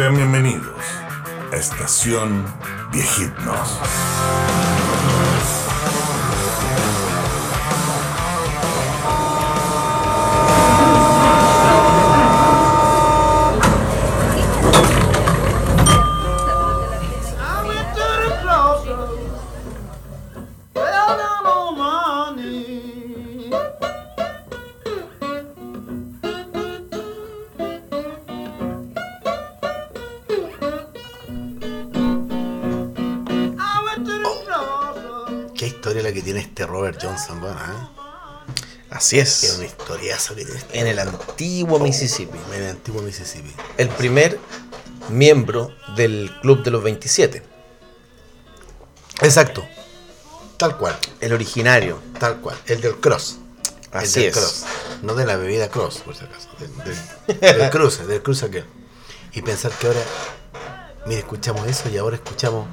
Sean bienvenidos a Estación Viejitnos. Así Es es. una historiaza que tiene este En el antiguo Mississippi. en el antiguo Mississippi. El primer miembro del Club de los 27. Exacto. Tal cual, El originario. tal cual. El del cross. El Así del es. cross. No de la bebida cross, por si acaso. Del, del, del cruce, del cruce aquel. Y pensar que ahora, mire, escuchamos eso y ahora escuchamos,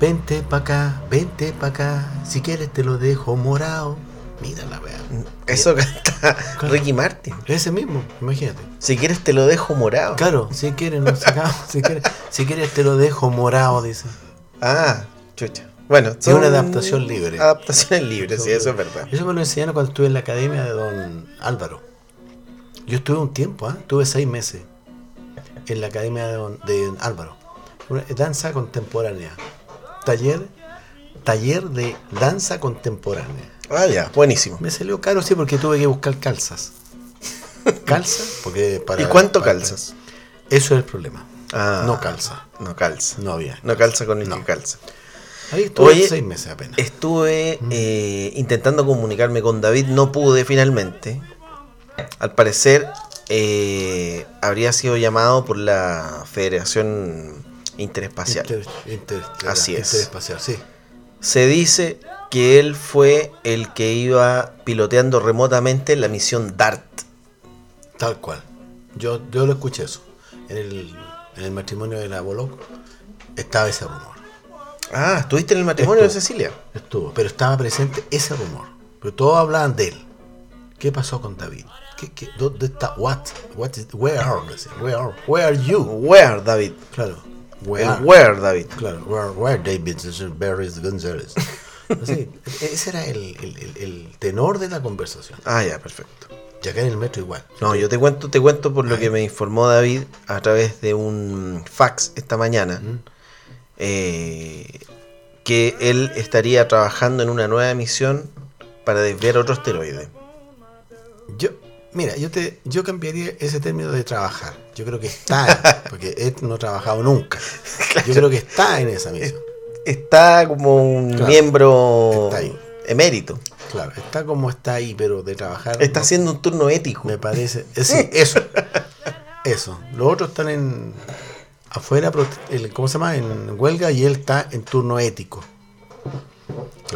vente pa' acá, vente pa' acá, si quieres te lo dejo morado. Mira la wea. Eso canta Ricky Martin. Ese mismo, imagínate. Si quieres te lo dejo morado. Claro, si quieres nos sacamos, si quieres, si quieres te lo dejo morado, dice. Ah, chucha. Bueno, Es una adaptación libre. Adaptaciones libres, sí, eso es verdad. Eso me lo enseñaron cuando estuve en la academia de don Álvaro. Yo estuve un tiempo, ¿ah? estuve seis meses en la academia de don, de don Álvaro. Una- danza contemporánea. Taller, taller de danza contemporánea. Ah, ya, buenísimo. Me salió caro, sí, porque tuve que buscar calzas. ¿Calzas? Porque para, ¿Y cuánto para- calzas? Eso es el problema. Ah, No calza. No calza. No había. No calza con el No. que calza. Ahí estuve Oye, seis meses apenas. Estuve eh, intentando comunicarme con David, no pude finalmente. Al parecer eh, habría sido llamado por la Federación Interespacial. Inter- inter- Así es. Interespacial, sí. Se dice que él fue el que iba piloteando remotamente la misión DART. Tal cual. Yo, yo lo escuché eso. En el, en el matrimonio de la Boloc estaba ese rumor. Ah, ¿estuviste en el matrimonio de. Cecilia? Estuvo. Pero estaba presente ese rumor. Pero todos hablaban de él. ¿Qué pasó con David? ¿Qué, qué, ¿Dónde está? What? What is, where Where are? Where are you? Where, David. Claro. Where? El are? where, David. Claro. Where, where David Barry González. Así, ese era el, el- el- el tenor de la conversación. Ah, ya, perfecto. Y acá en el metro igual. No, yo te cuento, te cuento por lo que me informó David a través de un fax esta mañana. eh, que él estaría trabajando en una nueva misión para desviar otro asteroide. Yo, mira, yo te, yo cambiaría ese término de trabajar. Yo creo que está, porque él no ha trabajado nunca. Yo creo que está en esa misión. Está como un Claro, miembro está ahí. emérito. Claro, está como está ahí, pero de trabajar. Está no- haciendo un turno ético. Me parece. eh, sí, eso. Eso. Los otros están en. afuera, ¿cómo se llama? En huelga y él está en turno ético.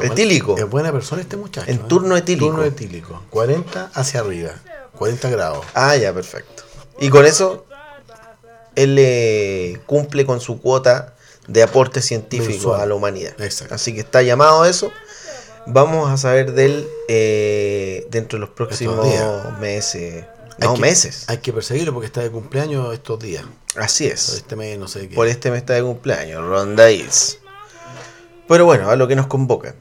Etílico. Es buena persona este muchacho. En ¿eh? turno etílico. Turno etílico. 40 hacia arriba. 40 grados. Ah, ya, perfecto. Y con eso, él eh, cumple con su cuota de aporte científico Mensual. a la humanidad. Exacto. Así que está llamado a eso. Vamos a saber de él eh, dentro de los próximos meses. Hay No, que- meses. Hay que perseguirlo porque está de cumpleaños estos días. Así es. Este mes, no sé qué. Por este mes está de cumpleaños, Ronda Hills. Pero bueno, a lo que nos convoca.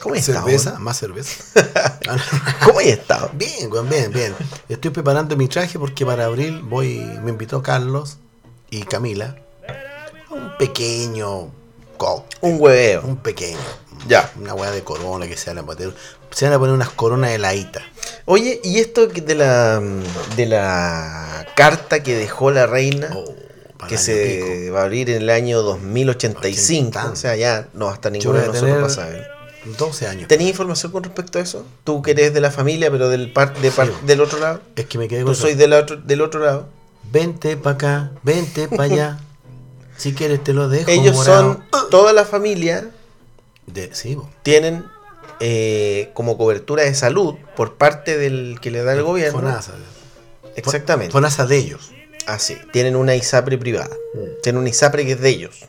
¿Cómo has estado? cerveza, más cerveza. ¿Cómo has estado? bien, bien, bien. Estoy preparando mi traje porque para abril voy, me invitó Carlos y Camila a un pequeño Un hueveo. un pequeño. Ya. Una weá de corona que se van a poner. Se van a poner unas coronas heladitas. Oye, ¿y esto de la de la carta que dejó la reina? Oh, que se pico. va a abrir en el año 2085. Ochenta. O sea, ya no va a Yo ninguno de a nosotros tener para saber. 12 años. ¿Tenías información con respecto a eso? Tú que eres de la familia, pero del par, de par- Sí. del otro lado. Es que me quedé Tú con soy eso. del otro, del otro lado. Vente para acá, vente para allá. Si quieres te lo dejo. Ellos morado. son, toda la familia De, sí, bo. tienen eh, como cobertura de salud por parte del que le da el gobierno. Fonasa. Exactamente. Fonasa de ellos. Así, tienen una ISAPRE privada. Mm. Tienen una ISAPRE que es de ellos.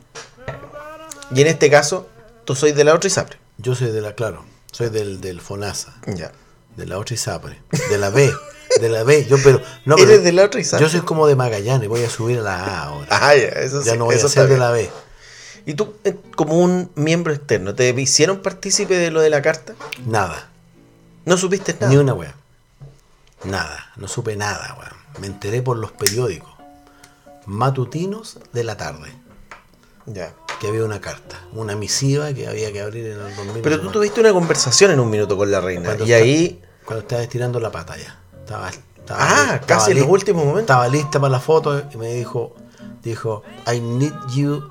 Y en este caso, tú sois de la otra ISAPRE. Yo soy de la, claro, soy del, del FONASA, Ya. de la otra ISAPRE, de la B, De la B. Yo, pero. No, pero Eres de la otra y Yo soy como de Magallanes, voy a subir a la A ahora. Ah, ya, eso ya sí, no voy eso a ser de la B. ¿Y tú, eh, como un miembro externo, te hicieron partícipe de lo de la carta? Nada. ¿No supiste nada? Ni una wea. Nada. No supe nada, weón. Me enteré por los periódicos matutinos de la tarde. Ya. Que había una carta, una misiva que había que abrir en el 2000. Pero tú tuviste una conversación en un minuto con la reina. Cuando Y está- ahí. Cuando estaba estirando la pata ya. Estaba, estaba Ah, estaba casi en los últimos momentos. Estaba lista para la foto y me dijo, dijo, I need you,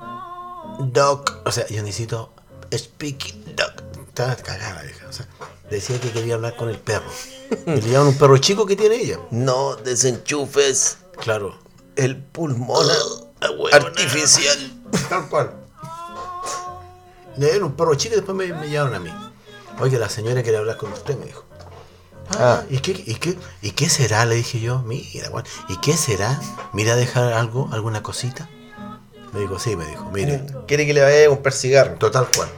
doc. O sea, yo necesito speak, doc. Estaba cagada, vieja. O sea, decía que quería hablar con el perro. Y le llaman un perro chico que tiene ella. No desenchufes Claro. el pulmón artificial. Tal cual. Le dieron un perro chico y después me, me llevaron a mí. Oye, la señora quiere hablar con usted, me dijo. Ah, Ah. ¿y, qué, y, qué, ¿y qué será? Le dije yo. Mira, Juan, ¿y qué será? ¿Mira dejar algo, alguna cosita? Me dijo, sí, me dijo, mire. Quiere que le vaya a comprar cigarro. Total cual.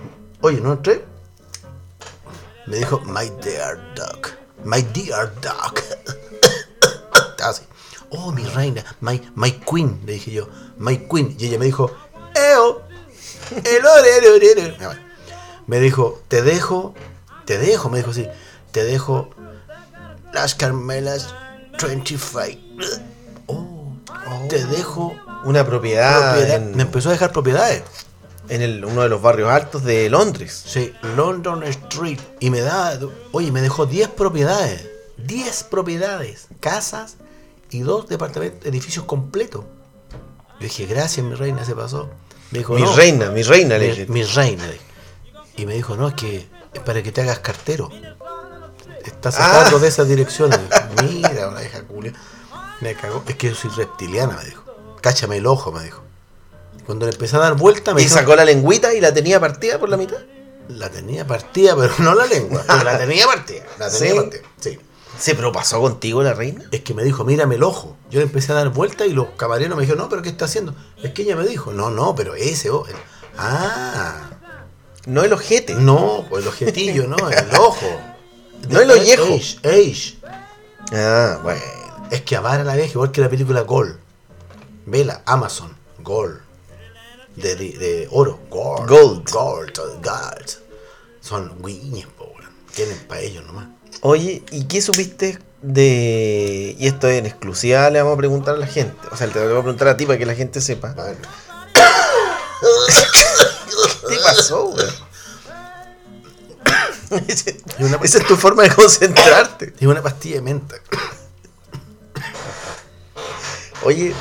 Oye, ¿no entré? Me dijo, my dear dog. My dear dog. Así. Oh, mi reina. My, my queen, le dije yo. My queen. Y ella me dijo, eo. El. Ah, bueno. Me dijo, te dejo, te dejo, me dijo así, te dejo las Carmelas 25. Oh, te dejo Una propiedad, propiedad. en, Me empezó a dejar propiedades. en el- uno de los barrios altos de Londres. Sí, London Street. Y me da, oye, me dejó 10 propiedades. 10 propiedades. Casas y dos departamentos, edificios completos. Yo dije, gracias, mi reina, se pasó. Me dijo, mi no, reina, mi reina, le dije. mi reina. Y me dijo, no, es que es para que te hagas cartero. Estás a Ah. de esas direcciones. Mira, una vieja culia. Me cagó. Es que yo soy reptiliana, me dijo. Cáchame el ojo, me dijo. Cuando le empecé a dar vuelta, me Y dijo, sacó la lengüita y la tenía partida por la mitad. la tenía partida, pero no la lengua. Pero la tenía partida. La tenía ¿Sí? partida. Sí. Sí, pero pasó contigo la reina. Es que me dijo, mírame el ojo. Yo le empecé a dar vuelta y los camareros me dijeron, no, pero ¿qué está haciendo? Es que ella me dijo, no, no, pero ese ojo. Ah, No el ojete. no, pues el ojetillo, no, el ojo. No el ollejo. Age, age. Ah, bueno. Es que amar a la vieja, igual que la película Gold. Vela, Amazon, Gold. De, de, de oro, Gold. Gold. Gold, Gold. Son guiñes. Quieren para ellos nomás. Oye, ¿y qué supiste de.? Y esto en exclusiva le vamos a preguntar a la gente. O sea, te lo voy a preguntar a ti para que la gente sepa. ¿Qué pasó, weón? Esa es tu forma de concentrarte. Y una pastilla de menta. Oye,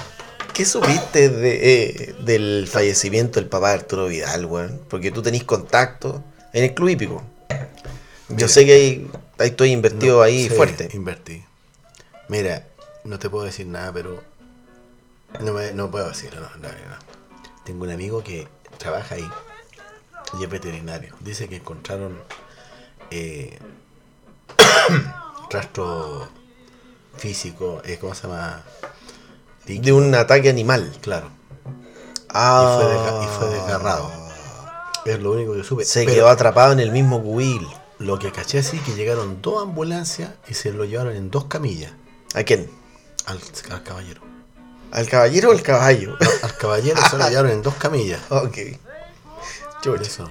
¿qué supiste de, eh, del fallecimiento del papá de Arturo Vidal, weón? Porque tú tenés contacto en el club hípico. Yo sé que ahí, ahí estoy invertido No, ahí sí, fuerte. Invertí. Mira, no te puedo decir nada, pero. No, me, no puedo decirlo, no, no, no. Tengo un amigo que trabaja ahí y es veterinario. Dice que encontraron eh, rastro físico, eh, ¿cómo se llama? De un ataque animal. Claro, Ah, fue y fue desgarrado. es lo único que supe. Se Pero quedó atrapado en el mismo cubil. Lo que caché sí que llegaron dos ambulancias y se lo llevaron en dos camillas ¿A quién? al, al caballero. ¿Al caballero o al caballo? Al caballero se lo llevaron en dos camillas. ok. Por eso.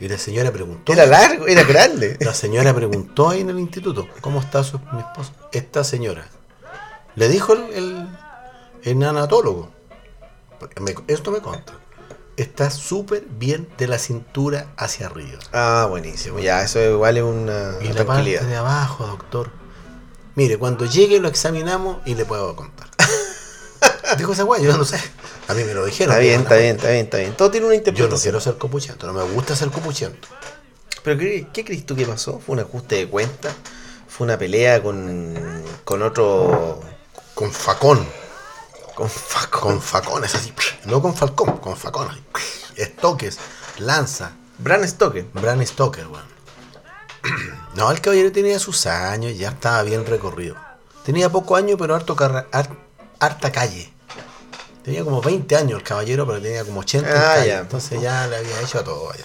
Y la señora preguntó. Era largo, era grande. La señora preguntó ahí en el instituto, ¿cómo está su, mi esposo? Esta señora. Le dijo el, el, el me- esto me conta. Está súper bien de la cintura hacia arriba. Ah, buenísimo. Ya, eso igual es una Y la parte de abajo, doctor. Mire, cuando llegue lo examinamos y le puedo contar. Dijo esa guay, yo no sé. A mí me lo dijeron. Está bien, está bien, está bien, está bien. Todo tiene una Yo no interpretación. quiero ser copuchento, no me gusta ser copuchento. ¿Pero qué, qué crees tú que pasó? ¿Fue un ajuste de cuenta? ¿Fue una pelea con, con otro... Con facón. con Faco? Con facones así. No con falcón, con facones. Estoques, lanza. Bran Stoker. Bran Stoker, weón. No, el caballero tenía sus años, ya estaba bien recorrido. Tenía pocos años, pero harto harta calle. Tenía como 20 años el caballero, pero tenía como 80 en Ah, ya. Entonces ya le había hecho a todo allá.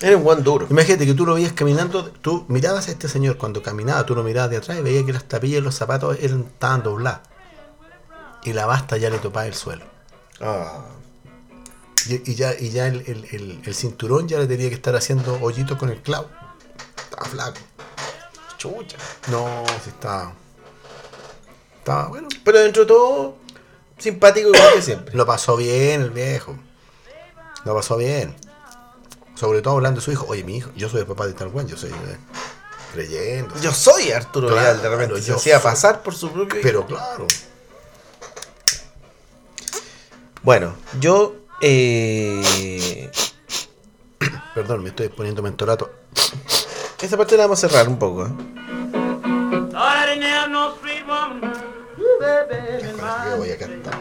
Era un buen duro. Imagínate que tú lo veías caminando, tú mirabas a este señor cuando caminaba, tú lo mirabas de atrás y veías que las tapillas y los zapatos eran, estaban dobladas. Y la basta ya le topaba el suelo. Ah, Y, y ya, y ya el, el- el- el cinturón ya le tenía que estar haciendo hoyitos con el clavo. Estaba flaco. chucha. No, sí estaba. Estaba bueno. Pero dentro de todo, simpático igual que siempre. Lo pasó bien el viejo. Lo pasó bien. Sobre todo hablando de su hijo. Oye, mi hijo, yo soy el papá de tal Juan, yo soy eh, creyendo. Yo soy Arturo Claro, Leal, de repente yo hacía soy. pasar por su propio hijo. Pero claro. Bueno, yo. Eh, Perdón, me estoy poniendo mentolato. esta parte la vamos a cerrar un poco. ¿eh? Voy a cantar.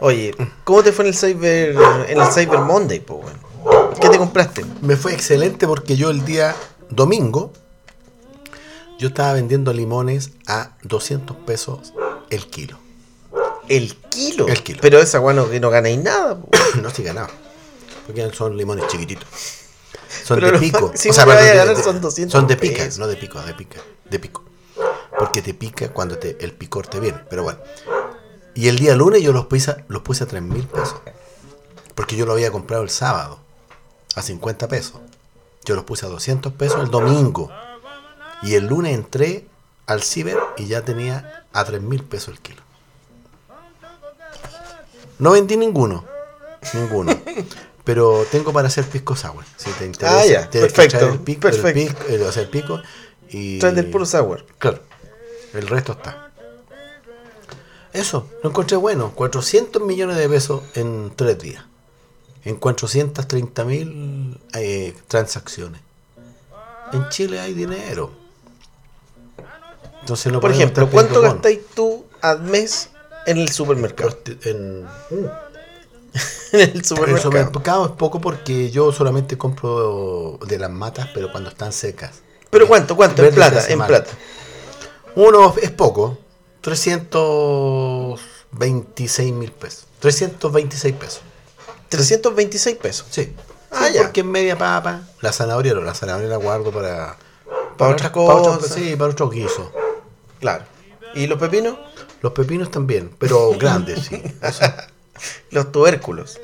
Oye, ¿cómo te fue en el Cyber, en el Cyber Monday, po? ¿Qué te compraste? Me fue excelente porque yo el día domingo yo estaba vendiendo limones a 200 pesos el kilo. El kilo. El kilo. Pero esa weón no, que no ganáis nada, po. no se ganaba. Porque son limones chiquititos. Son Pero de pico. O sea, de- ganar de- son 200 Son de pica, pesos. no de pico, de pica. De pico. Porque te pica cuando te, el picor te viene. Pero bueno. Y el día lunes yo los puse, a- los puse a 3 mil pesos. Porque yo lo había comprado el sábado. A 50 pesos. Yo los puse a 200 pesos el domingo. Y el lunes entré al ciber y ya tenía a 3 mil pesos el kilo. No vendí ninguno. Ninguno. Pero tengo para hacer pisco sour. Si te interesa. Ah, ya, tienes que perfecto, traer el pico, el perfecto. pico, el- o sea, el pico y. Traes del puro sour. Claro. El resto está. Eso, lo encontré bueno. 400 millones de pesos en tres días. En 430 mil eh, transacciones. En Chile hay dinero. Entonces no Por ejemplo, ¿cuánto gastáis tú al mes en el supermercado? En, en el el supermercado. supermercado es poco porque yo solamente compro de las matas, pero cuando están secas. Pero ¿cuánto? ¿Cuánto? En plata, en plata. Uno es poco, 326 mil pesos. 326 pesos. 326 pesos. Sí. Ah, Sí, ya. Porque en media papa, la zanahoria no, la zanahoria la guardo para... Para otras cosas. sí, para otros guisos. Claro. ¿Y los pepinos? Los pepinos también, pero grandes, sí. Eso. Los tubérculos.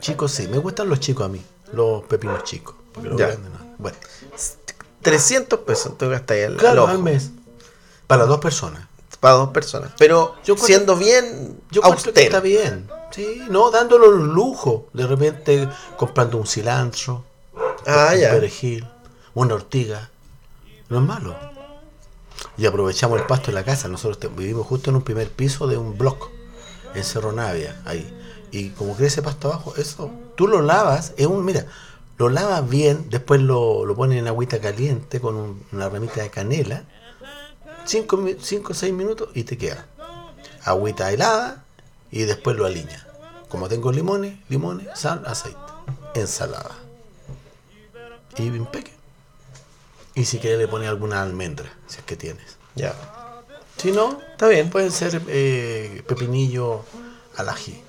Chicos, sí. Me gustan los chicos a mí. Los pepinos chicos. Porque los Ya. grandes no. Bueno. 300 pesos tú gastáis al, al Claro, ojo. al mes. Para dos personas. Para dos personas. Pero Yo siendo bien Yo que está austero. bien. Sí, no dándolo un lujo. De repente comprando un cilantro, Ah, un ya. perejil, una ortiga. No es malo. Y aprovechamos el pasto en la casa. Nosotros te- vivimos justo en un primer piso de un block en Cerro Navia, ahí. Y como crece pasto abajo, eso, tú lo lavas, es un, mira, lo lavas bien, después lo, lo pones en agüita caliente con un- una ramita de canela, 5 o 6 minutos y te queda. Agüita helada y después lo aliña. Como tengo limones, limones, sal, aceite, ensalada. Y impeque. Y si quieres le pones alguna almendra, si es que tienes. Ya. Si no, Está bien. pueden ser eh, pepinillo al ají.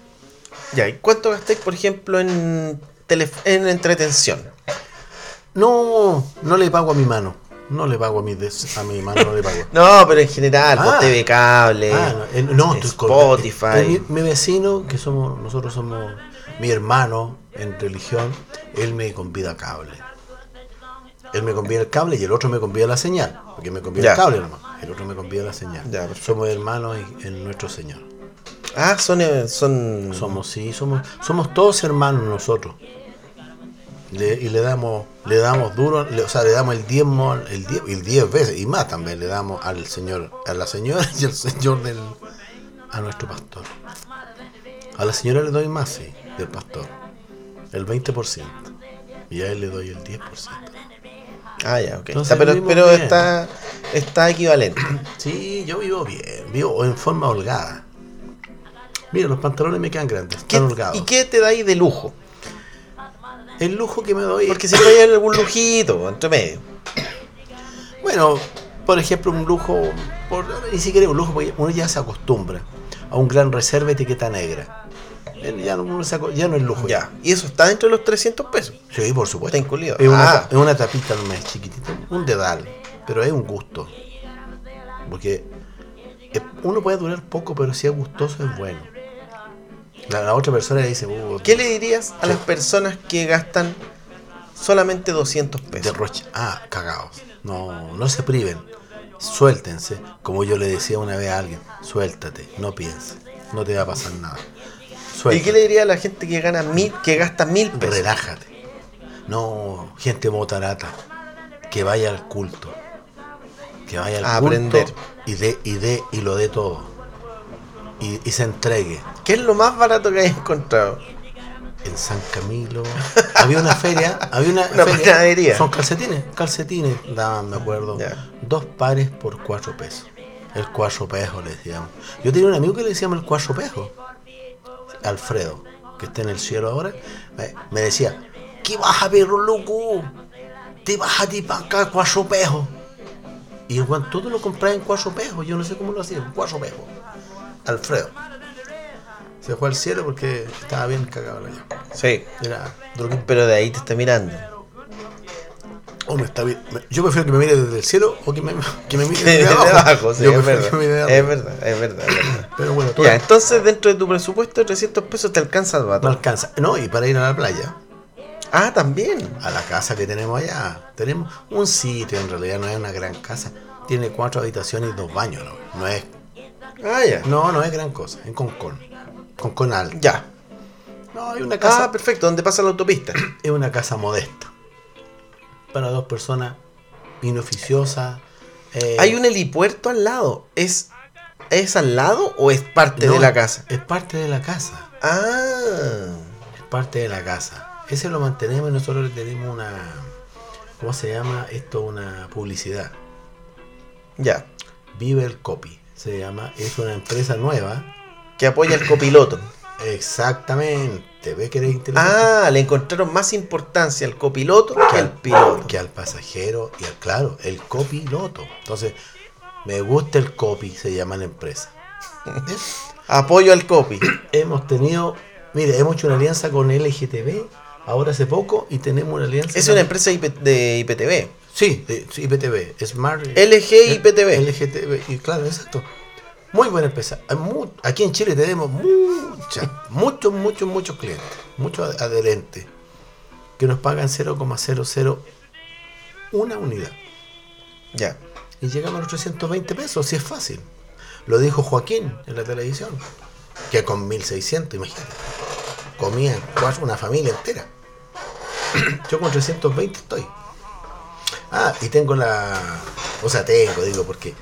Ya. ¿Y cuánto gastáis, por ejemplo, en, en entretención? No, no le pago a mi mano. No le pago a mi, des- a mi mano, no le pago. No, pero en general, Ah. por TV cable, Ah, no, eh, no, estoy con- Spotify. eh, Mi, mi vecino, que somos, nosotros somos mi hermano en religión, él me convida cable. Él me convida el cable y el otro me convida la señal. Porque me convida Ya. el cable nomás. El otro me convida la señal. Ya, somos hermanos en, nuestro Señor. Ah, son, eh, son Somos, sí, somos, somos todos hermanos nosotros. Le- y le damos, le damos duro, le- o sea, le damos el diezmo, el diez, el diez veces, y más también le damos al Señor, a la señora y al Señor del, a nuestro pastor. A la señora le doy más, sí, del pastor. El 20%. Y a él le doy el 10%. Ah, ya, ok. Entonces Está- pero está, está equivalente. Sí, yo vivo bien, vivo en forma holgada. Mira, los pantalones me quedan grandes, ¿Qué- están holgados. ¿Y qué te dais de lujo? El lujo que me doy Porque siempre hay algún lujito entre medio. Bueno, por ejemplo, un lujo, por, ni siquiera un lujo, porque uno ya se acostumbra. a un gran reserva etiqueta negra. Ya no, uno saco- ya no es lujo. Ya. Y eso está dentro de los 300 pesos. Sí, por supuesto. Está incluido. Es una, Ah. es una tapita nomás chiquitita, un dedal, pero es un gusto. Porque eh, uno puede durar poco, pero si es gustoso es bueno. La, la otra persona le dice, uh, ¿Qué le dirías a las personas que gastan solamente 200 pesos? derroche. Ah, cagados. No, no se priven. Suéltense. Como yo le decía una vez a alguien, suéltate, no pienses. No te va a pasar nada. ¿Y qué le diría a la gente que gana mil, que gasta mil pesos? Relájate. No, gente motarata. Que vaya al culto. Que vaya al A culto aprender. y dé y dé y lo dé todo. Y, y se entregue. ¿Qué es lo más barato que hay encontrado? En San Camilo. Había una feria. Había una, Una feria, panadería. Son calcetines. Calcetines. Daban, me acuerdo. Dos pares por cuatro pesos. El cuatro pesos le decíamos. Yo tenía un amigo que le decíamos el cuatro pesos. Alfredo, que está en el cielo ahora. Me, decía, ¿qué vas a ver, loco? Te vas a ti para acá, cuatro pesos. Y el guan todo lo compraba en cuatro pesos. Yo no sé cómo lo hacía, en cuatro pesos. Alfredo. Se fue al cielo porque estaba bien cagado. Sí. Era. Pero de ahí te está mirando. O me está bien. Yo prefiero que me mire desde el cielo o que me, que me mire De desde abajo. abajo, sí, Yo es verdad. mire Es verdad, es verdad, es verdad. Pero bueno, tú Ya, entonces dentro de tu presupuesto de 300 pesos te alcanza el no vato. alcanza. No, y para ir a la playa, Ah, también. a la casa que tenemos allá, tenemos un sitio, en realidad no es una gran casa. Tiene cuatro habitaciones y dos baños, ¿no? No es, Ah, ya. no, no es gran cosa, en Concón. Concón alto. Ya. No, hay una casa, Ah, perfecto, donde pasa la autopista. es una casa modesta. Para dos personas inoficiosas. eh, Hay un helipuerto al lado. ¿Es, ¿Es al lado o es parte no, de la casa? Es parte de la casa. Ah. Es parte de la casa. Ese lo mantenemos y nosotros le tenemos una. ¿Cómo se llama esto? Una publicidad. Ya. Vive el Copy. Se llama. Es una empresa nueva. Que apoya el copiloto. Exactamente. ¿Ves que eres inteligente? Ah, le encontraron más importancia al copiloto que al piloto. Que al pasajero y al, claro, el copiloto. Entonces, me gusta el copy, se llama la empresa. Apoyo al copy. hemos tenido, mire, hemos hecho una alianza con LGTB ahora hace poco y tenemos una alianza. Es una empresa IP de IPTV. Sí, de, sí, IPTV, Smart. LG IPTV. LGTB, y claro, exacto. Muy buena empresa. Aquí en Chile tenemos muchas, muchos, muchos, muchos clientes, muchos adherentes que nos pagan 0,00 una unidad. Ya. Y llegamos a los 320 pesos, si es fácil. Lo dijo Joaquín en la televisión. Que con 1600, imagínate. Comían una familia entera. Yo con 320 estoy. Ah, y tengo la. O sea, tengo, digo, porque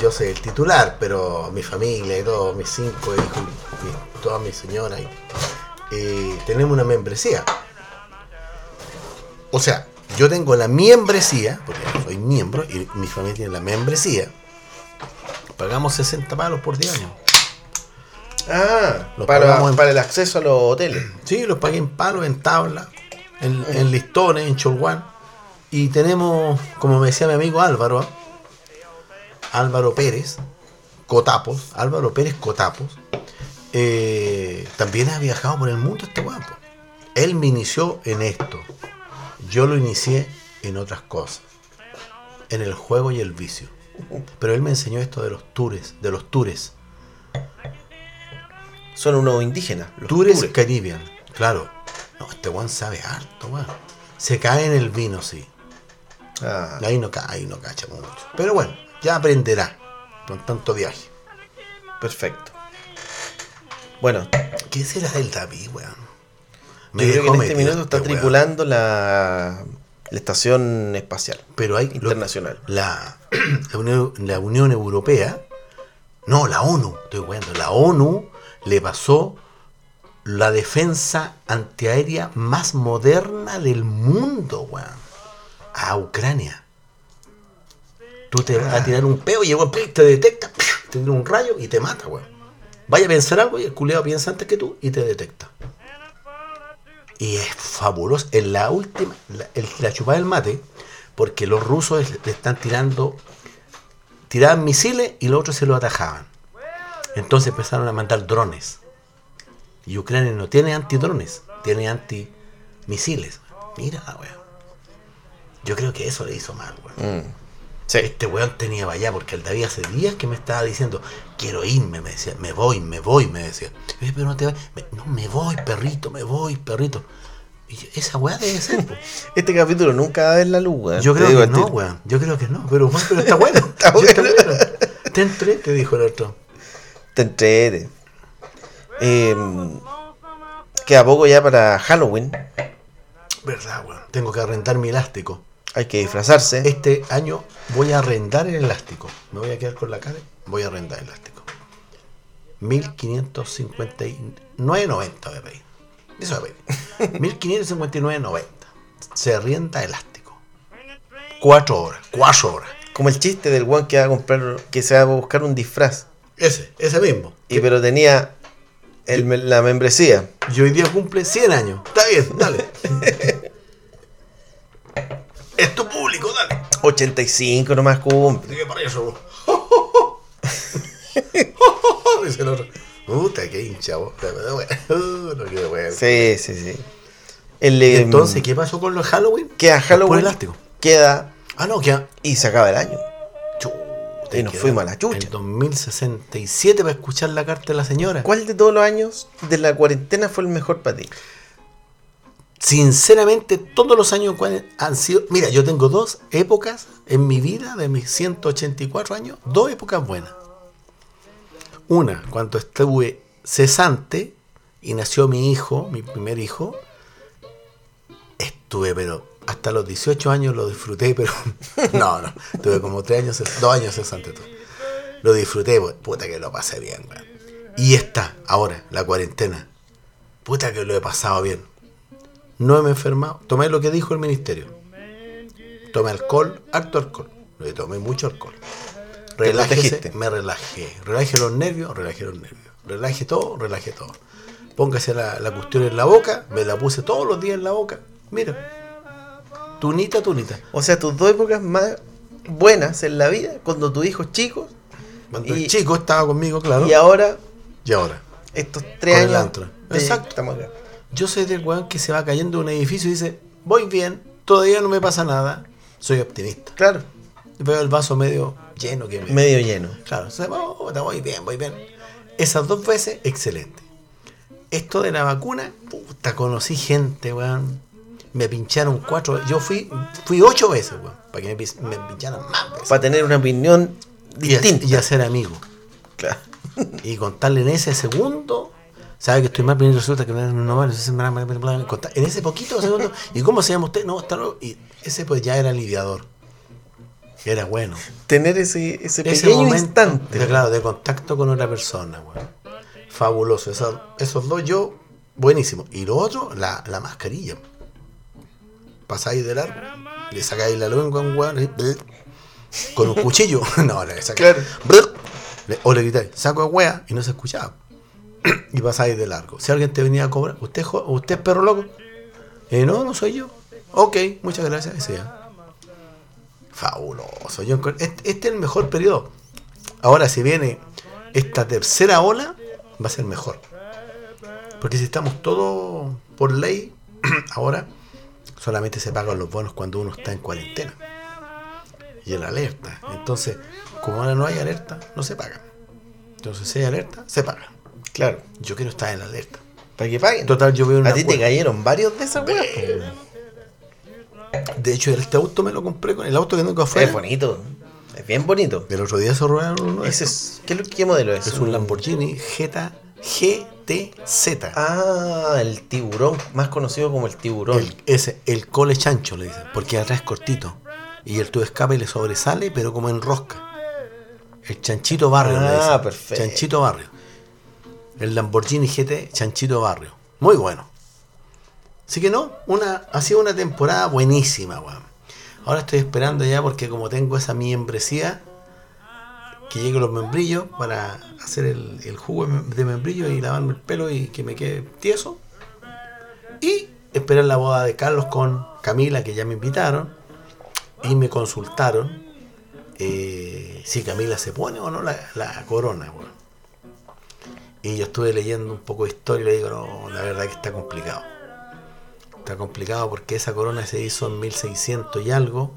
yo soy el titular, pero mi familia y todos mis cinco hijos, mi- todas mis señoras, y, tenemos una membresía. O sea, yo tengo la membresía, porque soy miembro, y mi familia tiene la membresía. Pagamos 60 palos por 10 años. Ah, Los para, pagamos en- para el acceso a los hoteles. Sí, los pagué en palos, en tabla, en, en listones, en cholguán. Y tenemos, como me decía mi amigo Álvaro, Álvaro Pérez, Cotapos, Álvaro Pérez Cotapos, eh, también ha viajado por el mundo este guapo. Él me inició en esto. Yo lo inicié en otras cosas. En el juego y el vicio. Pero él me enseñó esto de los tours, de los tours. Son unos indígenas. Los Tours tours. Caribbean, claro. No, este Juan sabe harto, weón. Se cae en el vino, sí. Ah, Ahí no cae, ahí no cacha mucho. Pero bueno, ya aprenderá con tanto viaje. perfecto. Bueno, ¿Qué será del David, weón? yo creo que en este minuto está este weón. tripulando la, la estación espacial Pero hay lo- internacional. la, la, Unión, la Unión Europea, no, la ONU, estoy weando, la ONU le pasó la defensa antiaérea más moderna del mundo, weón, a Ucrania. Tú te vas a tirar un peo y el weón te detecta, te tira un rayo y te mata, weón. Vaya a pensar algo y el culeado piensa antes que tú y te detecta. Y es fabuloso. En la última, la, el- chupada del mate, porque los rusos le están tirando, tiraban misiles y los otros se lo atajaban. Entonces empezaron a mandar drones. Y Ucrania no tiene antidrones, tiene antimisiles. Mira, weón. Yo creo que eso le hizo mal, weón. Mm. Sí. Este weón tenía allá, porque el David hace días que me estaba diciendo, quiero irme, me decía, me voy, me voy, me decía. Yo, pero no te vas. Me- no, me voy, perrito, me voy, perrito. Y yo, esa weá debe ser, po. Este capítulo nunca va a ver la luz, weón. Yo creo que no, weón. Yo creo que no, pero, weón, pero está bueno. Está bueno. Te entré, te dijo el otro. Te entrete. Eh, queda poco ya para Halloween. Verdad, weón. Tengo que arrendar mi elástico. Hay que disfrazarse. Este año voy a arrendar el elástico. Me voy a quedar con la cara. Voy a arrendar el elástico. 1559.90 de pedir. Eso pedir. 1559.90. Se arrienda elástico. Cuatro horas. Cuatro horas. Como el chiste del weón que va a comprar, que se va a buscar un disfraz. Ese, ese mismo. Y pero tenía el me- la membresía. Y hoy día cumple 100 años. Está bien, dale. es tu público, dale. 85 nomás cumple. ¿De qué para eso? Dice el otro. Puta, qué hincha vos. Bueno, no quiero ver. Sí, sí, sí. El, ¿Y eh, entonces qué pasó con los Halloween? queda Halloween. elástico. Queda Ah, no, queda. y se acaba el año. Chuta, Y nos fuimos a la chucha. El 2067 para escuchar la carta de la señora. ¿Cuál de todos los años de la cuarentena fue el mejor para ti? Sinceramente, todos los años han sido. Mira, yo tengo dos épocas en mi vida, de mis 184 años, dos épocas buenas. Una, cuando estuve cesante y nació mi hijo, mi primer hijo, estuve, pero hasta los 18 años lo disfruté, pero no, no, tuve como tres años, dos años cesante. tuve. Lo disfruté, pues, puta que lo pasé bien, weón. Y está, ahora, la cuarentena. Puta que lo he pasado bien. No me he enfermado. Tomé lo que dijo el ministerio. Tomé alcohol, harto alcohol. Le tomé mucho alcohol. Relájese, me relajé. Relaje los nervios, relajé los nervios. Relaje todo, relaje todo. Póngase la, la cuestión en la boca. Me la puse todos los días en la boca. Mira. Tunita, tunita. O sea, tus dos épocas más buenas en la vida, cuando tu hijo es chico Cuando Y- el chico estaba conmigo, claro. y ahora y ahora. estos tres Con años. Exacto. estamos acá. Yo soy del weón que se va cayendo de un edificio y dice, voy bien, todavía no me pasa nada. Soy optimista. Claro, Veo el vaso medio lleno que me... medio lleno. Claro, o sea, oh, voy bien, voy bien. Esas dos veces, excelente. Esto de la vacuna, puta, conocí gente, weón. Me pincharon cuatro veces. Yo fui, fui ocho veces, weón, para que me, me pincharan más veces. Para tener una opinión Y, distinta. y hacer amigos. Claro. Y contarle en ese segundo, sabe que estoy mal, pero resulta que no, vale, en ese poquito segundo, ¿y cómo se llama usted? No, está luego. Y ese pues ya era aliviador. Era bueno. Tener ese, ese Ese pequeño momento, instante. de, claro, de contacto con otra persona, weón. Fabuloso. Esos, esos dos yo, buenísimo. Y lo otro, la, la mascarilla. Pasáis de largo, le sacáis la lengua a un con un cuchillo. no, le sacáis. Claro. o le gritáis, saco de wea, y no se escuchaba. y pasáis de largo. Si alguien te venía a cobrar, ¿usted, usted es perro loco? Eh, no, no soy yo. Ok, muchas gracias. Ese ya. Fabuloso. Este, este es el mejor periodo. Ahora, si viene esta tercera ola, va a ser mejor. Porque si estamos todos por ley, ahora solamente se pagan los bonos cuando uno está en cuarentena. Y en alerta. Entonces, como ahora no hay alerta, no se pagan. Entonces, si hay alerta, se paga. Claro. Yo quiero estar en alerta. Para que paguen. Total, yo veo una A ti te cuenta. cayeron varios de esas weas. De hecho, este auto me lo compré con el auto que tengo afuera. Es bonito. Es bien bonito. El otro día se robaron uno de Ese es, ¿qué, es lo- ¿Qué modelo es? Es un Lamborghini Jetta GTZ. Ah, el tiburón, más conocido como el tiburón. El, ese, el cole chancho le dicen, porque atrás es cortito. Y el tubo escape le sobresale, pero como en rosca. El chanchito barrio le Ah, dicen. perfecto. Chanchito barrio. El Lamborghini GT chanchito barrio. Muy bueno. Así que no, una, ha sido una temporada buenísima, weón. Ahora estoy esperando ya porque como tengo esa membresía, que lleguen los membrillos para hacer el, jugo de membrillo y lavarme el pelo y que me quede tieso. Y esperar la boda de Carlos con Camila, que ya me invitaron. Y me consultaron eh, si Camila se pone o no la, la corona, weón. Y yo estuve leyendo un poco de historia y le digo, no, la verdad que está complicado. Está complicado porque esa corona se hizo en 1600 y algo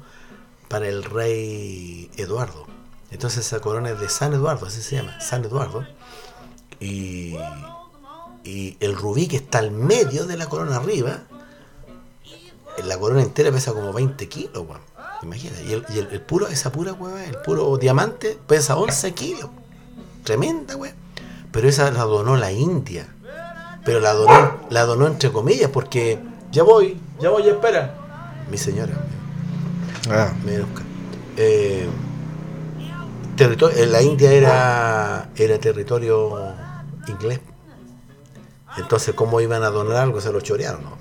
para el rey Eduardo. Entonces esa corona es de San Eduardo, así se llama, San Eduardo. Y, y el rubí que está al medio de la corona arriba, la corona entera pesa como 20 kilos, weón. Imagínate. Y, el, y el- el puro, esa pura weá, el puro diamante pesa 11 kilos. Tremenda, weón. Pero esa la donó la India. Pero la donó, la donó entre comillas, porque ya voy, ya voy, espera. Mi señora, Ah, me. Eh, territorio, en la India era, era territorio inglés. Entonces, ¿cómo iban a donar algo? Se lo chorearon, ¿no?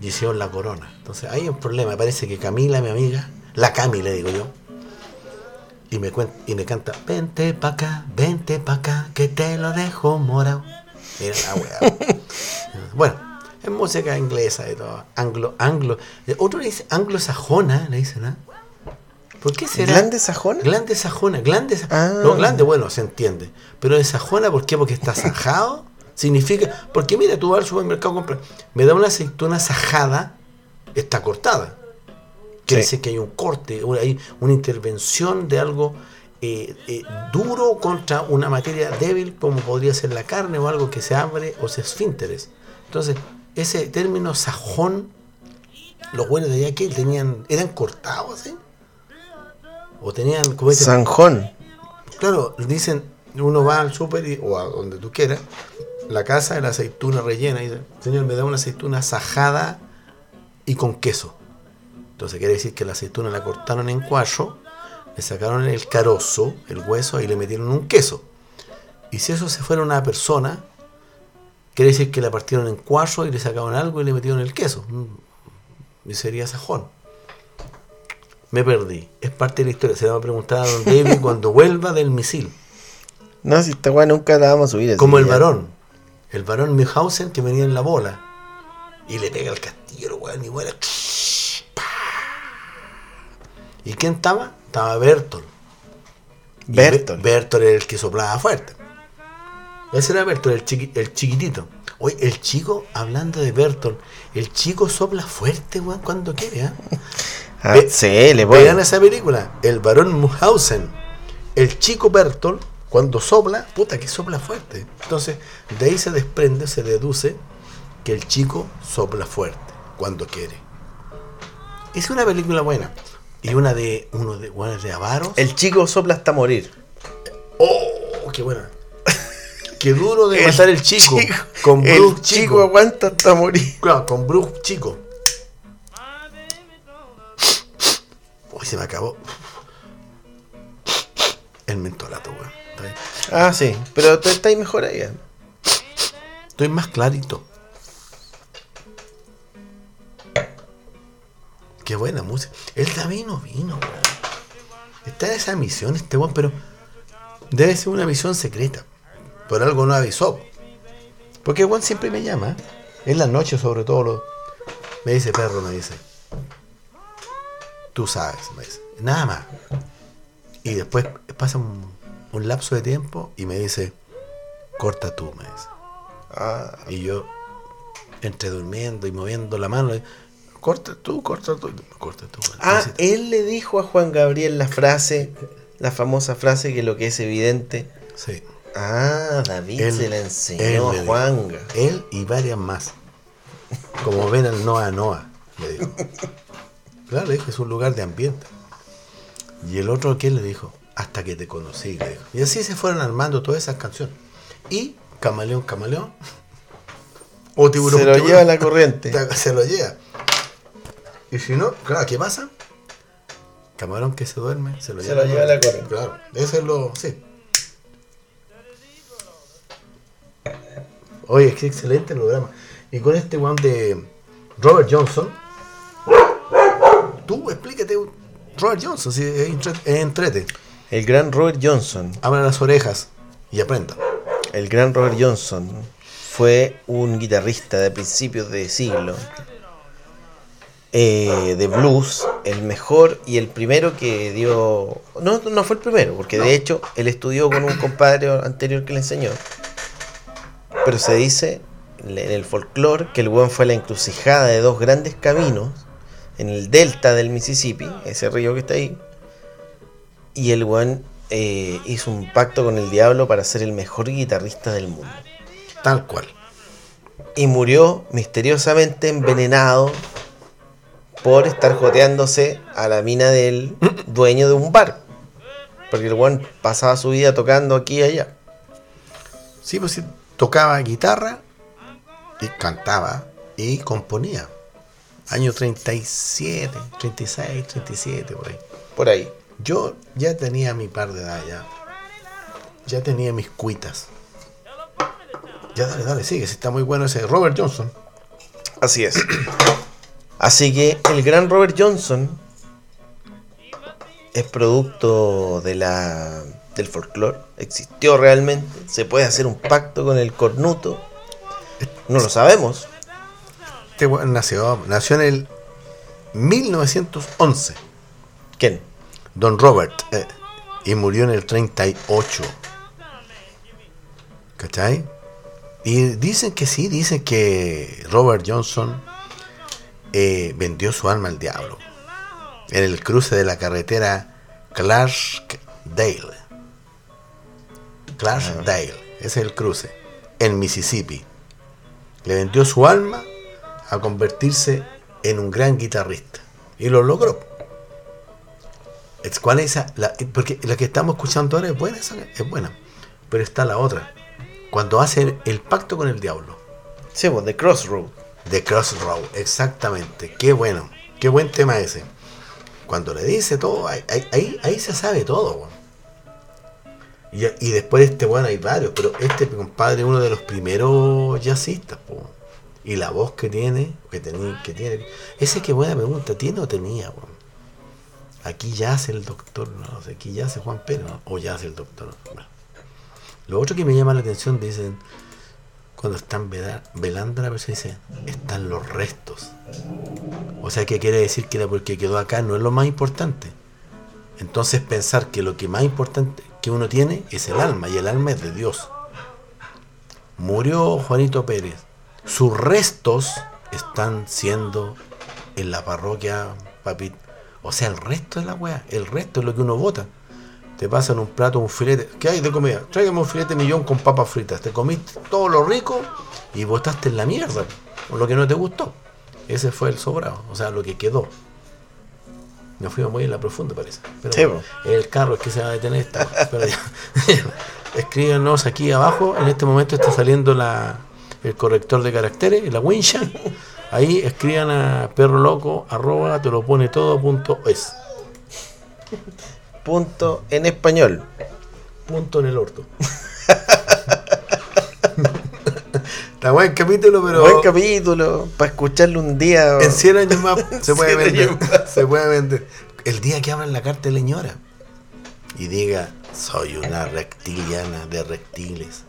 Y hicieron la corona. Entonces, hay un problema. Parece que Camila, mi amiga, la Cami le digo yo, y me, cuen- y me canta, vente pa' acá, vente pa' acá, que te lo dejo morado. Mira la weá. bueno, es música inglesa de todo. Anglo, anglo. Otro le dice anglosajona, le dicen, ¿ah? ¿Por qué será? ¿Glande sajona? Glande sajona, glande sa- Ah. No, glande, bueno, se entiende. Pero de sajona, ¿por qué? Porque está sajado. Significa. Porque mira, tú vas al supermercado a comprar. Me da una aceituna sajada, está cortada. Quiere Sí. decir que hay un corte, una- hay una intervención de algo eh, eh, duro contra una materia débil, como podría ser la carne o algo que se abre o se esfínteres. Entonces, ese término sajón, los buenos de allá que tenían, eran cortados así. O tenían, como dicen, Sanjón. Claro, dicen, uno va al súper o a donde tú quieras, la casa de la aceituna rellena, y dice, señor, me da una aceituna sajada y con queso. Entonces quiere decir que la aceituna la cortaron en cuatro, le sacaron el carozo, el hueso, y le metieron un queso. Y si eso se fuera una persona, quiere decir que la partieron en cuatro y le sacaron algo y le metieron el queso. Mm, Y sería sajón. Me perdí. Es parte de la historia. Se le va a preguntar a Don David cuando vuelva del misil. No, si esta weá nunca la vamos a subir. Como el ya. varón. El varón Mihausen que venía en la bola. Y le pega al castillo, weón, y vuela. ¿Y quién estaba? Estaba Bertolt. Y Bertolt. Be- Bertolt era el que soplaba fuerte. Ese era Bertolt, el, chiqui- el chiquitito. Oye, el chico, hablando de Bertolt, el chico sopla fuerte, weón, cuando quiere, Ve- sí, le voy. Vean esa película, el varón Munchausen, el chico Bertolt, cuando sopla, puta que sopla fuerte. Entonces, de ahí se desprende, se deduce que el chico sopla fuerte cuando quiere. Es una película buena. Y una de uno de, bueno, de Avaros. El chico sopla hasta morir. ¡Oh! ¡Qué buena! Qué duro de El matar el chico. chico- con el Bruce chico chico. aguanta hasta morir. Claro, con Bruce chico. Uy, se me acabó. El mentolato, weón. Ah, sí, pero tú estás mejor ahí. Estoy más clarito. Qué buena música. El David no vino, weón. Está en esa misión este weón, pero debe ser una misión secreta. Por algo no avisó. Porque weón siempre me llama. En las noches sobre todo. Lo, me dice perro, me dice. Tú sabes, me dice. Nada más. Y después pasa un, un lapso de tiempo y me dice, corta tú, me dice. Ah, Y yo, entre durmiendo y moviendo la mano, corta tú, corta tú, corta tú. Ah, él le dijo a Juan Gabriel la frase, la famosa frase que lo que es evidente. sí. Ah, David Él- se la enseñó a dijo. Juanga. Él y varias más. Como ven al Noa Noa, le dijo. Claro, dijo, es un lugar de ambiente. Y el otro, ¿qué le dijo? Hasta que te conocí, le dijo. Y así se fueron armando todas esas canciones. Y Camaleón, Camaleón. O tiburón, Se lo tiburón, lleva la corriente. te- Se lo lleva. Y si no, claro, ¿qué pasa? Camarón que se duerme, se lo Se lleva, lo lleva la corriente. Claro, eso es lo. Sí. Oye, qué excelente programa. Y con este one de Robert Johnson. Tú explícate, Robert Johnson, si es entrete. El gran Robert Johnson. Abra las orejas y aprenda. El gran Robert Johnson fue un guitarrista de principios de siglo. Eh, de blues, el mejor y el primero que dio... No, no fue el primero, porque de hecho él estudió con un compadre anterior que le enseñó. Pero se dice en el folclore que el weón fue la encrucijada de dos grandes caminos en el delta del Mississippi, ese río que está ahí. Y el weón eh, hizo un pacto con el diablo para ser el mejor guitarrista del mundo. Tal cual. Y murió misteriosamente envenenado por estar joteándose a la mina del dueño de un bar. Porque el weón pasaba su vida tocando aquí y allá. Sí, pues sí, tocaba guitarra y cantaba y componía. Año 37, 36, 37, por ahí. Por ahí. Yo ya tenía mi par de edad ya. Ya tenía mis cuitas. Ya dale, dale, sigue, si está muy bueno ese Robert Johnson. Así es. Así que el gran Robert Johnson es producto de la, del folclore. Existió realmente. Se puede hacer un pacto con el cornuto. No lo sabemos. Este weón nació, nació en el 1911, ¿Quién? Don Robert, eh, y murió en el 38. ¿Cachai? Y dicen que sí, dicen que Robert Johnson eh, vendió su alma al diablo en el cruce de la carretera Clarksdale. Clarksdale, ese es el cruce, en Mississippi. Le vendió su alma a convertirse en un gran guitarrista. Y lo logró. ¿Cuál es esa? La- porque la que estamos escuchando ahora es buena, es buena. Pero está la otra. Cuando hace el pacto con el diablo. Sí, pues, The Crossroad. The Crossroad, exactamente. Qué bueno. Qué buen tema ese. Cuando le dice todo, ahí, ahí- se sabe todo. Y, después de este bueno hay varios, pero este compadre es uno de los primeros jazzistas. po. Y la voz que tiene, que, tenía, que tiene. Ese que buena pregunta, ¿tiene o tenía? weón? Aquí yace el doctor, no sé, aquí yace Juan Pérez, ¿no? o yace el doctor. Lo otro que me llama la atención, dicen, cuando están vela- velando la persona, dice, están los restos. O sea, que quiere decir que la porque quedó acá no es lo más importante. Entonces pensar que lo que más importante que uno tiene es el alma, y el alma es de Dios. Murió Juanito Pérez. Sus restos están siendo en la parroquia, papi. O sea, el resto de la weá, el resto es lo que uno vota. Te pasan un plato, un filete. ¿Qué hay de comida? Tráigame un filete millón con papas fritas. Te comiste todo lo rico y votaste en la mierda. O lo que no te gustó. Ese fue el sobrado. O sea, lo que quedó. Nos fuimos muy en la profunda, parece. Pero Sí, bueno, el carro es que se va a detener esta. Escríbanos aquí abajo. En este momento está saliendo la, el corrector de caracteres, la wincha. Ahí escriban a perro loco, arroba, te lo pone todo punto es. Punto en español. Punto en el orto. Está buen capítulo, pero Buen capítulo. Para escucharlo un día. en 100 años más se puede 100 vender. Se puede vender. El día que abran la carta de leñora y diga, soy una reptiliana de reptiles.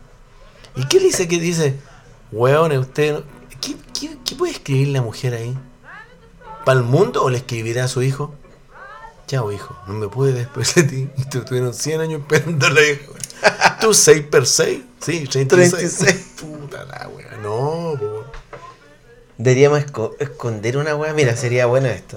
¿Y qué dice? ¿Qué dice? Weón, usted... no- ¿Qué, qué, qué puede escribir la mujer ahí? ¿Para el mundo o le escribirá a su hijo? Chao, hijo, no me pude después de ti. Y te tuvieron 100 años esperando la. ¿Tú 6 per 6? Sí, 36. 36. Puta la wea, no, po. Deberíamos esco- esconder una weá. Mira, sería bueno esto.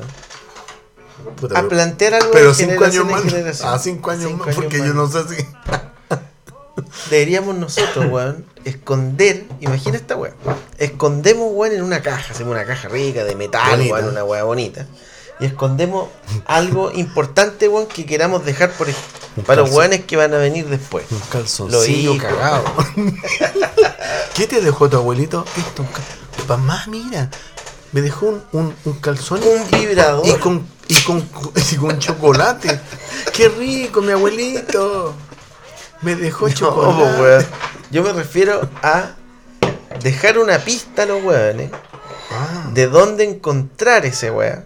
Puta, A plantear algo Pero de 5 generación años más. Ah, 5 años Cinco más, porque yo no sé si. Deberíamos nosotros, weón, esconder. Imagina esta weá. Escondemos, weón, en una caja. Hacemos una caja rica de metal, Bonita. weón, una weá bonita. Y escondemos algo importante, weón, que queramos dejar por Un para los weones que van a venir después. Un Lo calzoncillo cagado. ¿Qué te dejó tu abuelito? Esto, un cal- Mamá, mira. Me dejó un, un, un calzón Un vibrador. y con, y, con, y con chocolate. ¡Qué rico, mi abuelito! Me dejó No, chocolate. weón. Yo me refiero a dejar una pista a los weones Ah, de dónde encontrar ese weá.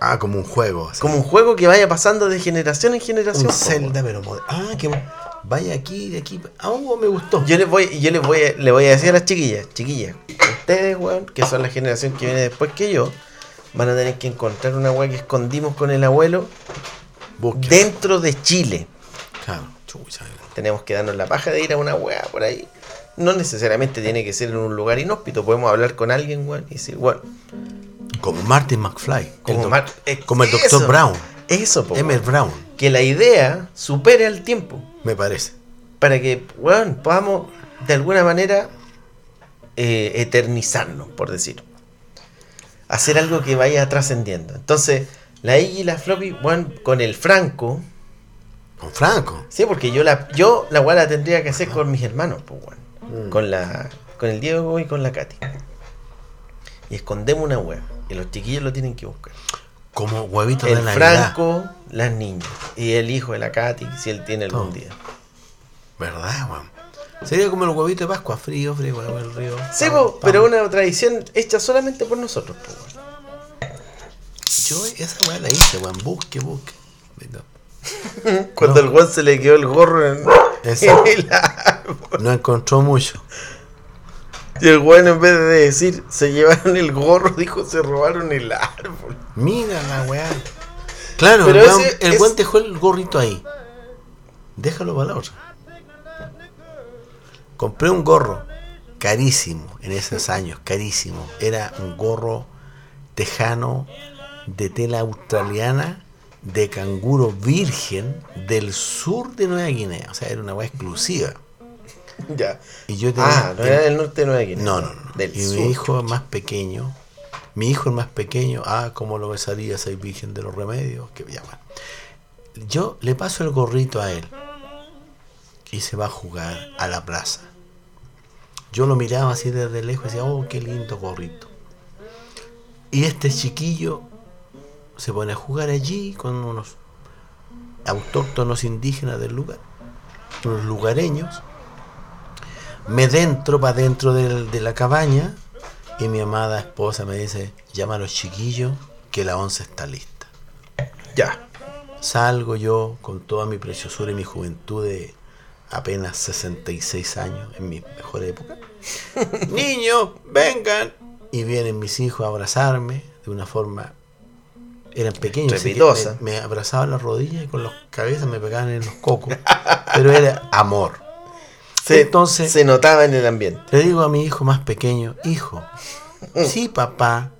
Ah, como un juego. así. Como un juego que vaya pasando de generación en generación. un Zelda, pero Ah, que vaya aquí, de aquí. Ah, oh, me gustó. Yo les voy, yo les voy, a, le voy a decir a las chiquillas, chiquillas, ustedes, weón, que son la generación que viene después que yo, van a tener que encontrar una weá que escondimos con el abuelo Búsqueda. dentro de Chile. Claro, chucha. Tenemos que darnos la paja de ir a una weá por ahí. no necesariamente tiene que ser en un lugar inhóspito. Podemos hablar con alguien, weón, y decir, bueno, Como Martin McFly. como, el Mar- eh, como el Dr. Brown. Eso, po, Emmett. Brown, Que la idea supere al tiempo. me parece. Para que, weón, podamos de alguna manera eh, eternizarnos, por decir. Hacer algo que vaya trascendiendo. Entonces, la Iggy y la Floppy, con el Franco. Con Franco. Sí, porque yo la, yo la tendría que hacer con mis hermanos, pues. Mm. Con la, con el Diego y con la Katy. Y escondemos una weá. Y los chiquillos lo tienen que buscar. Como huevito de El Navidad. Franco, las niñas. Y el hijo de la Katy, si él tiene algún Oh. día. ¿Verdad, weón? Sería como el huevito de Pascua, frío, frío, weón, el río. Sí, Pam, po, pam. pero una tradición hecha solamente por nosotros, po. Yo esa weá la hice, weón. Busque, busque. Cuando No. el weón se le quedó el gorro en, en el árbol. no encontró mucho. Y el weón en vez de decir se llevaron el gorro, dijo se robaron el árbol. Mira la weá. Claro, Pero el weón, ese el es- weón dejó el gorrito ahí. Déjalo para la otra. Compré un gorro carísimo en esos años, carísimo. Era un gorro tejano de tela australiana de canguro virgen del sur de Nueva Guinea. O sea, era una weá exclusiva. Ya. Y yo Ah, no era del norte de Nueva Guinea. no, no, no. Del y sur. mi hijo más pequeño, mi hijo el más pequeño, ah, cómo lo besaría esa virgen de los remedios, que llaman. Yo le paso el gorrito a él y se va a jugar a la plaza. Yo lo miraba así desde lejos y decía, oh, qué lindo gorrito. Y este chiquillo se pone a jugar allí con unos autóctonos indígenas del lugar, unos lugareños me dentro para dentro del- de la cabaña y mi amada esposa me dice, llama a los chiquillos que la once está lista. Ya. Salgo yo con toda mi preciosura y mi juventud de apenas 66 años, en mi mejor época. Niños, vengan. Y vienen mis hijos a abrazarme de una forma... Eran pequeños, me, me abrazaban las rodillas y con las cabezas me pegaban en los cocos. Pero era amor. Se, Entonces- se notaba en el ambiente. Le digo a mi hijo más pequeño, hijo, sí papá,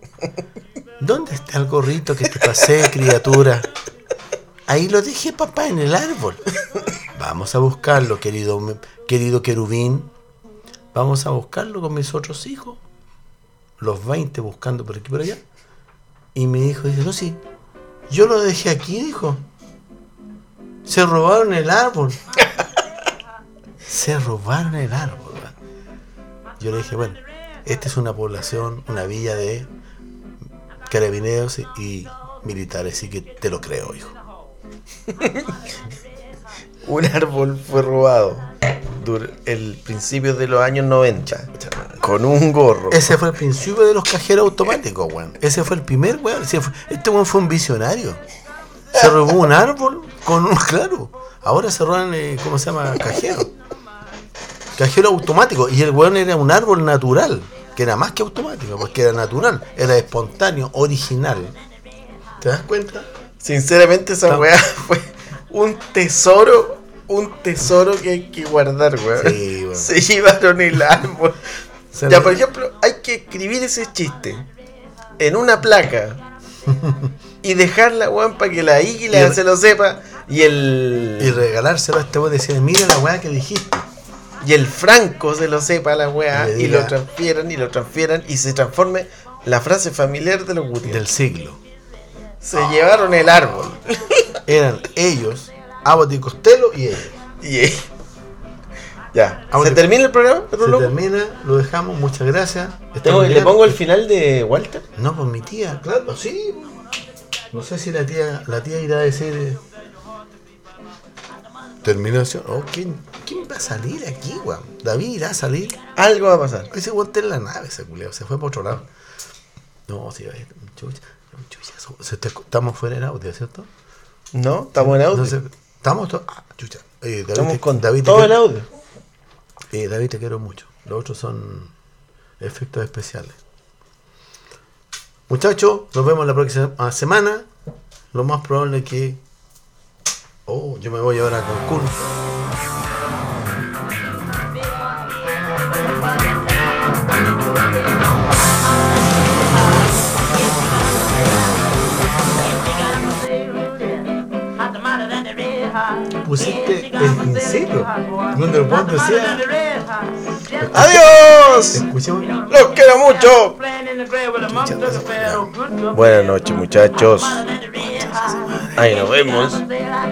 ¿dónde está el gorrito que te pasé, criatura? Ahí lo dejé papá en el árbol. Vamos a buscarlo, querido, querido querubín. Vamos a buscarlo con mis otros hijos. Los 20 buscando por aquí y por allá. Y mi hijo dice, no, sí, yo lo dejé aquí, dijo. Se robaron el árbol. Se robaron el árbol. Yo le dije, bueno, esta es una población, una villa de carabineros y, militares, así que te lo creo, hijo. Un árbol fue robado el principio de los años 90 con un gorro. Ese fue el principio de los cajeros automáticos, weón. Ese fue el primer, weón. Este weón fue un visionario. Se robó un árbol con un, claro. Ahora se roban, eh, ¿cómo se llama? Cajero. Cajero automático. Y el weón era un árbol natural. Que era más que automático, porque era natural. Era espontáneo, original. ¿Te das cuenta? Sinceramente esa weá fue un tesoro, un tesoro que hay que guardar, weón. Sí, weón. Se llevaron el árbol. Se ya, por ejemplo, hay que escribir ese chiste en una placa y dejarla, weón, para que la Y re- se lo sepa y el Y regalárselo a este weón decir, mira la weá que dijiste. Y el Franco se lo sepa la weá Y lo transfieran y lo transfieran y se transforme la frase familiar de los Gutiérrez. Del siglo. Se llevaron el árbol. Eran ellos, Abbott y Costello y ellos. y eh, ya. Ahora- ¿Se termina el programa? Se Loco? termina, lo dejamos, muchas gracias. Estamos ¿Le pongo el final de Walter? No, pues mi tía, claro, sí. No sé si la tía, la tía irá a decir. Terminación. Oh, ¿quién, ¿Quién va a salir aquí, weón? David irá a salir. Algo va a pasar. Ese weón está en la nave, ese culeo. Se fue por otro lado. No, sí, chucha, chucha, so- te- estamos fuera del audio, ¿cierto? ¿No? ¿Estamos en audio? Estamos todos. Ah, chucha. Eh, David, Estamos te- con David, todo el audio. eh, David, te quiero mucho. Los otros son efectos especiales. Muchachos, nos vemos la próxima semana. Lo más probable es que. Oh, yo me voy ahora a Cancún. Pusiste el. Cuando el Juan decía. ¡Adiós! Escuchemos. ¡Los quiero mucho! Buenas noches, muchachos. Ahí nos vemos.